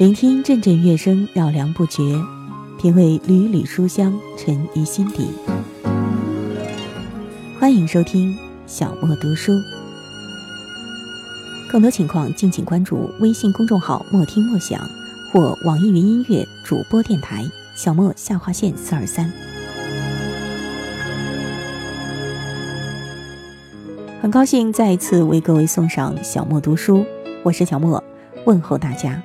聆听阵阵乐声，绕梁不绝；品味缕缕书香，沉于心底。欢迎收听小莫读书，更多情况敬请关注微信公众号“莫听莫想”或网易云音乐主播电台“小莫下划线四二三”。很高兴再一次为各位送上小莫读书，我是小莫，问候大家。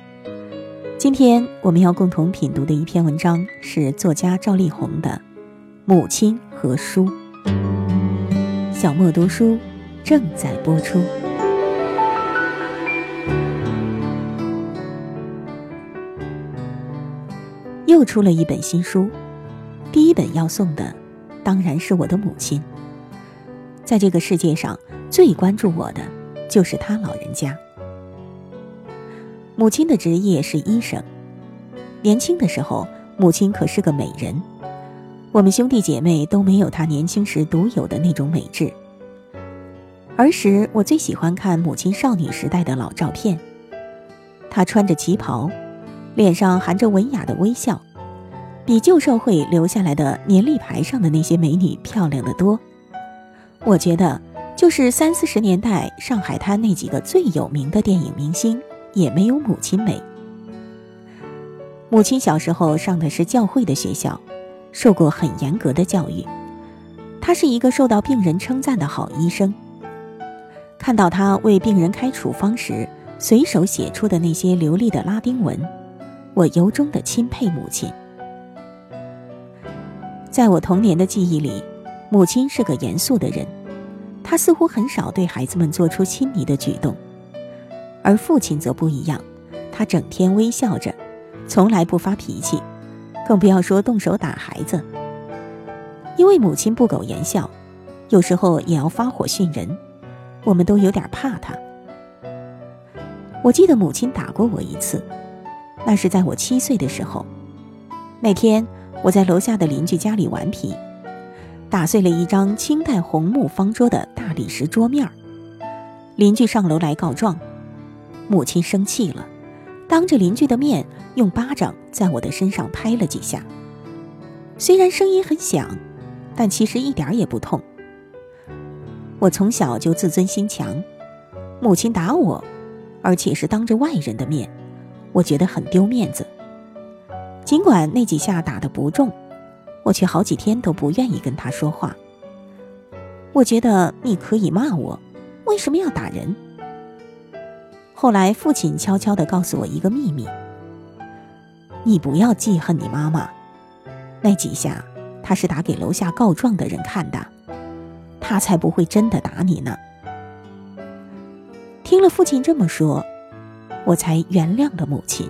今天我们要共同品读的一篇文章是作家赵丽宏的《母亲和书》。小莫读书正在播出。又出了一本新书，第一本要送的当然是我的母亲。在这个世界上最关注我的，就是她老人家。母亲的职业是医生，年轻的时候，母亲可是个美人，我们兄弟姐妹都没有她年轻时独有的那种美质。儿时，我最喜欢看母亲少女时代的老照片，她穿着旗袍，脸上含着文雅的微笑，比旧社会留下来的年历牌上的那些美女漂亮的多。我觉得，就是三四十年代上海滩那几个最有名的电影明星。也没有母亲美。母亲小时候上的是教会的学校，受过很严格的教育。她是一个受到病人称赞的好医生。看到她为病人开处方时随手写出的那些流利的拉丁文，我由衷的钦佩母亲。在我童年的记忆里，母亲是个严肃的人，她似乎很少对孩子们做出亲昵的举动。而父亲则不一样，他整天微笑着，从来不发脾气，更不要说动手打孩子。因为母亲不苟言笑，有时候也要发火训人，我们都有点怕他。我记得母亲打过我一次，那是在我七岁的时候。那天我在楼下的邻居家里顽皮，打碎了一张清代红木方桌的大理石桌面邻居上楼来告状。母亲生气了，当着邻居的面用巴掌在我的身上拍了几下。虽然声音很响，但其实一点也不痛。我从小就自尊心强，母亲打我，而且是当着外人的面，我觉得很丢面子。尽管那几下打得不重，我却好几天都不愿意跟他说话。我觉得你可以骂我，为什么要打人？后来，父亲悄悄地告诉我一个秘密：你不要记恨你妈妈，那几下他是打给楼下告状的人看的，他才不会真的打你呢。听了父亲这么说，我才原谅了母亲。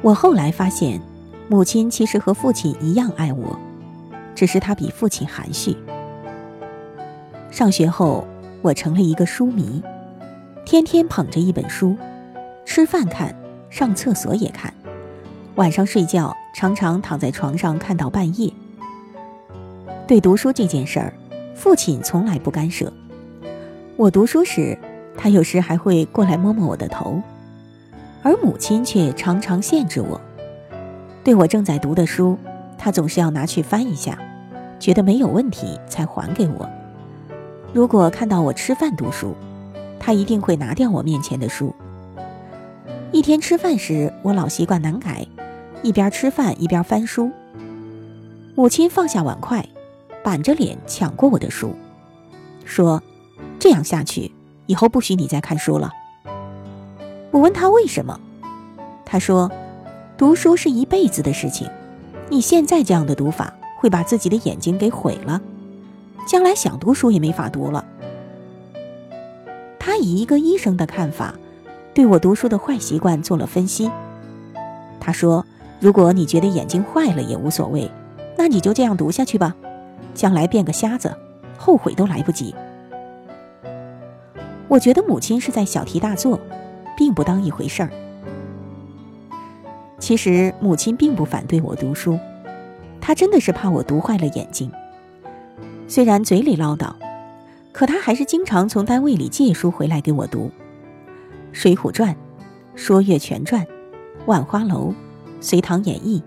我后来发现，母亲其实和父亲一样爱我，只是她比父亲含蓄。上学后。我成了一个书迷，天天捧着一本书，吃饭看，上厕所也看，晚上睡觉常常躺在床上看到半夜。对读书这件事儿，父亲从来不干涉。我读书时，他有时还会过来摸摸我的头，而母亲却常常限制我。对我正在读的书，他总是要拿去翻一下，觉得没有问题才还给我。如果看到我吃饭读书，他一定会拿掉我面前的书。一天吃饭时，我老习惯难改，一边吃饭一边翻书。母亲放下碗筷，板着脸抢过我的书，说：“这样下去，以后不许你再看书了。”我问他为什么，他说：“读书是一辈子的事情，你现在这样的读法会把自己的眼睛给毁了。”将来想读书也没法读了。他以一个医生的看法，对我读书的坏习惯做了分析。他说：“如果你觉得眼睛坏了也无所谓，那你就这样读下去吧，将来变个瞎子，后悔都来不及。”我觉得母亲是在小题大做，并不当一回事儿。其实母亲并不反对我读书，她真的是怕我读坏了眼睛。虽然嘴里唠叨，可他还是经常从单位里借书回来给我读。水浒传》《说岳全传》《万花楼》《隋唐演义》《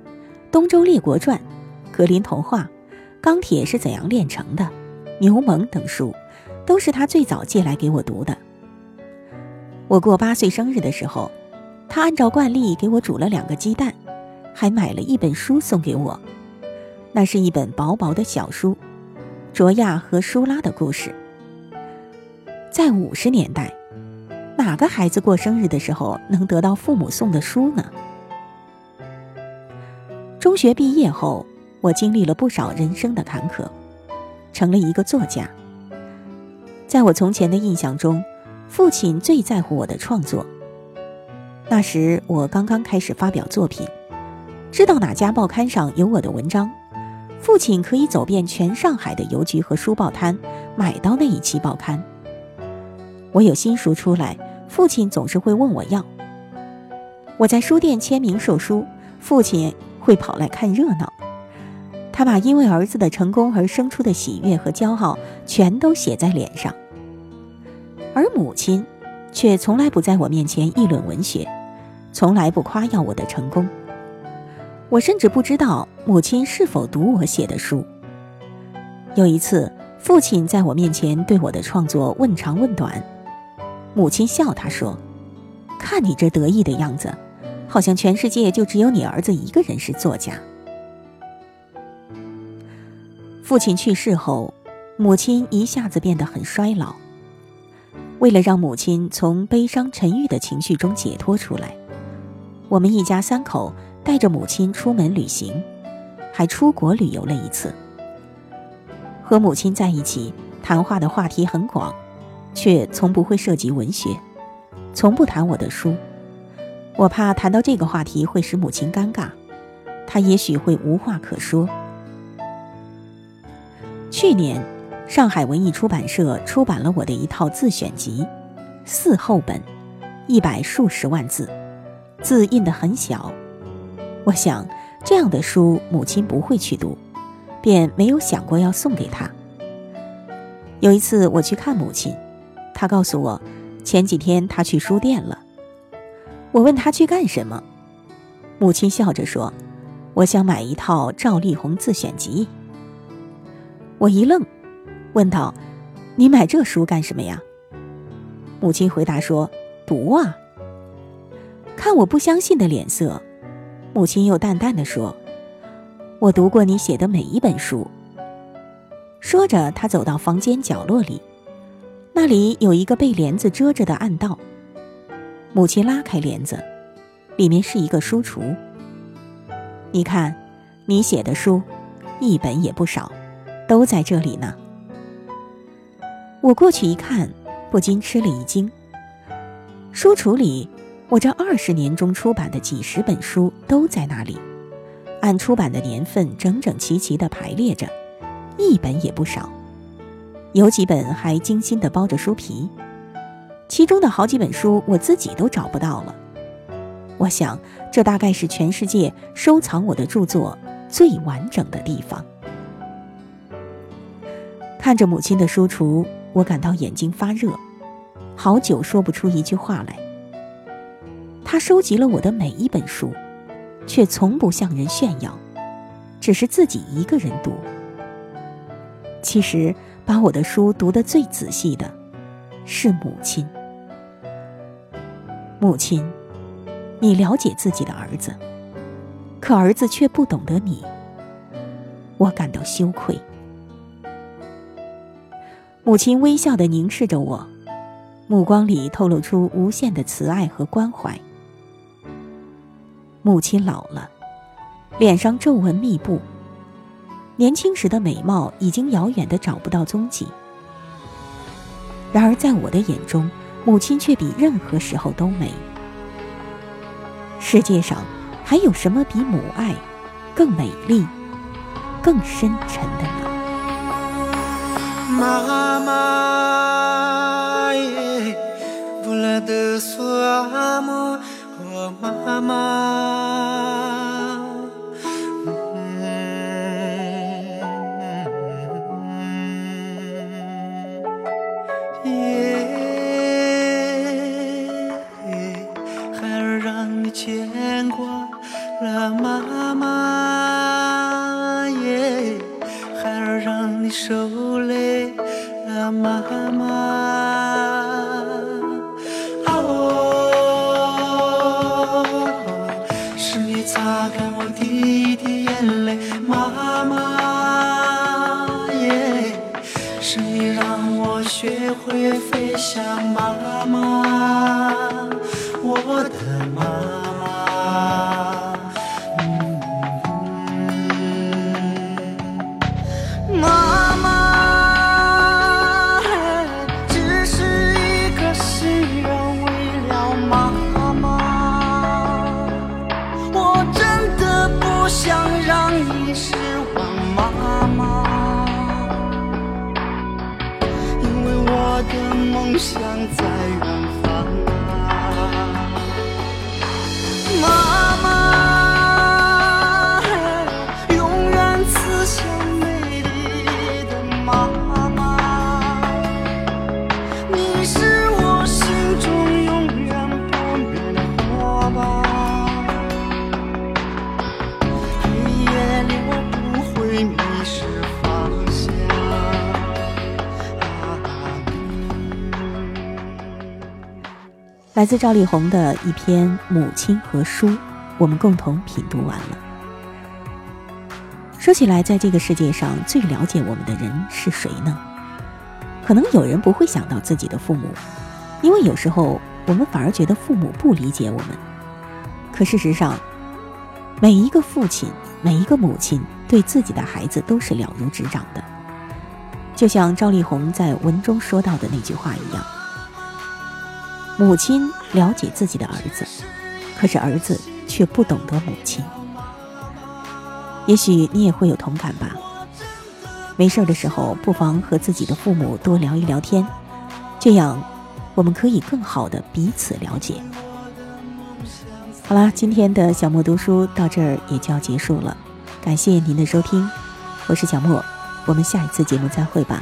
东周列国传》《格林童话》《钢铁是怎样炼成的》《牛虻》等书，都是他最早借来给我读的。我过八岁生日的时候，他按照惯例给我煮了两个鸡蛋，还买了一本书送给我。那是一本薄薄的小书，《卓亚和舒拉的故事》。在五十年代，哪个孩子过生日的时候能得到父母送的书呢？中学毕业后，我经历了不少人生的坎坷，成了一个作家。在我从前的印象中，父亲最在乎我的创作。那时我刚刚开始发表作品，知道哪家报刊上有我的文章。父亲可以走遍全上海的邮局和书报摊，买到那一期报刊。我有新书出来，父亲总是会问我要。我在书店签名售书，父亲会跑来看热闹。他把因为儿子的成功而生出的喜悦和骄傲全都写在脸上。而母亲，却从来不在我面前议论文学，从来不夸耀我的成功。我甚至不知道母亲是否读我写的书。有一次，父亲在我面前对我的创作问长问短，母亲笑他说：“看你这得意的样子，好像全世界就只有你儿子一个人是作家。”父亲去世后，母亲一下子变得很衰老。为了让母亲从悲伤沉郁的情绪中解脱出来，我们一家三口。带着母亲出门旅行，还出国旅游了一次。和母亲在一起，谈话的话题很广，却从不会涉及文学，从不谈我的书。我怕谈到这个话题会使母亲尴尬，她也许会无话可说。去年，上海文艺出版社出版了我的一套自选集，四厚本，一百数十万字，字印得很小。我想，这样的书母亲不会去读，便没有想过要送给她。有一次我去看母亲，她告诉我，前几天她去书店了。我问她去干什么，母亲笑着说：“我想买一套赵丽宏自选集。”我一愣，问道：“你买这书干什么呀？”母亲回答说：“读啊。”看我不相信的脸色。母亲又淡淡的说：“我读过你写的每一本书。”说着，她走到房间角落里，那里有一个被帘子遮着的暗道。母亲拉开帘子，里面是一个书橱。你看，你写的书，一本也不少，都在这里呢。我过去一看，不禁吃了一惊。书橱里。我这二十年中出版的几十本书都在那里，按出版的年份整整齐齐地排列着，一本也不少。有几本还精心地包着书皮，其中的好几本书我自己都找不到了。我想，这大概是全世界收藏我的著作最完整的地方。看着母亲的书橱，我感到眼睛发热，好久说不出一句话来。他收集了我的每一本书，却从不向人炫耀，只是自己一个人读。其实，把我的书读得最仔细的，是母亲。母亲，你了解自己的儿子，可儿子却不懂得你。我感到羞愧。母亲微笑的凝视着我，目光里透露出无限的慈爱和关怀。母亲老了，脸上皱纹密布，年轻时的美貌已经遥远的找不到踪迹。然而在我的眼中，母亲却比任何时候都美。世界上还有什么比母爱更美丽、更深沉的呢？妈妈耶，不拉的索阿是你让我学会飞向妈妈，我的妈妈。妈妈，只是一个心愿，为了妈妈，我真的不想让你失望，梦想在来自赵丽宏的一篇《母亲和书》，我们共同品读完了。说起来，在这个世界上最了解我们的人是谁呢？可能有人不会想到自己的父母，因为有时候我们反而觉得父母不理解我们。可事实上，每一个父亲、每一个母亲对自己的孩子都是了如指掌的。就像赵丽宏在文中说到的那句话一样。母亲了解自己的儿子，可是儿子却不懂得母亲。也许你也会有同感吧。没事的时候，不妨和自己的父母多聊一聊天，这样我们可以更好的彼此了解。好啦，今天的小莫读书到这儿也就要结束了，感谢您的收听，我是小莫，我们下一次节目再会吧。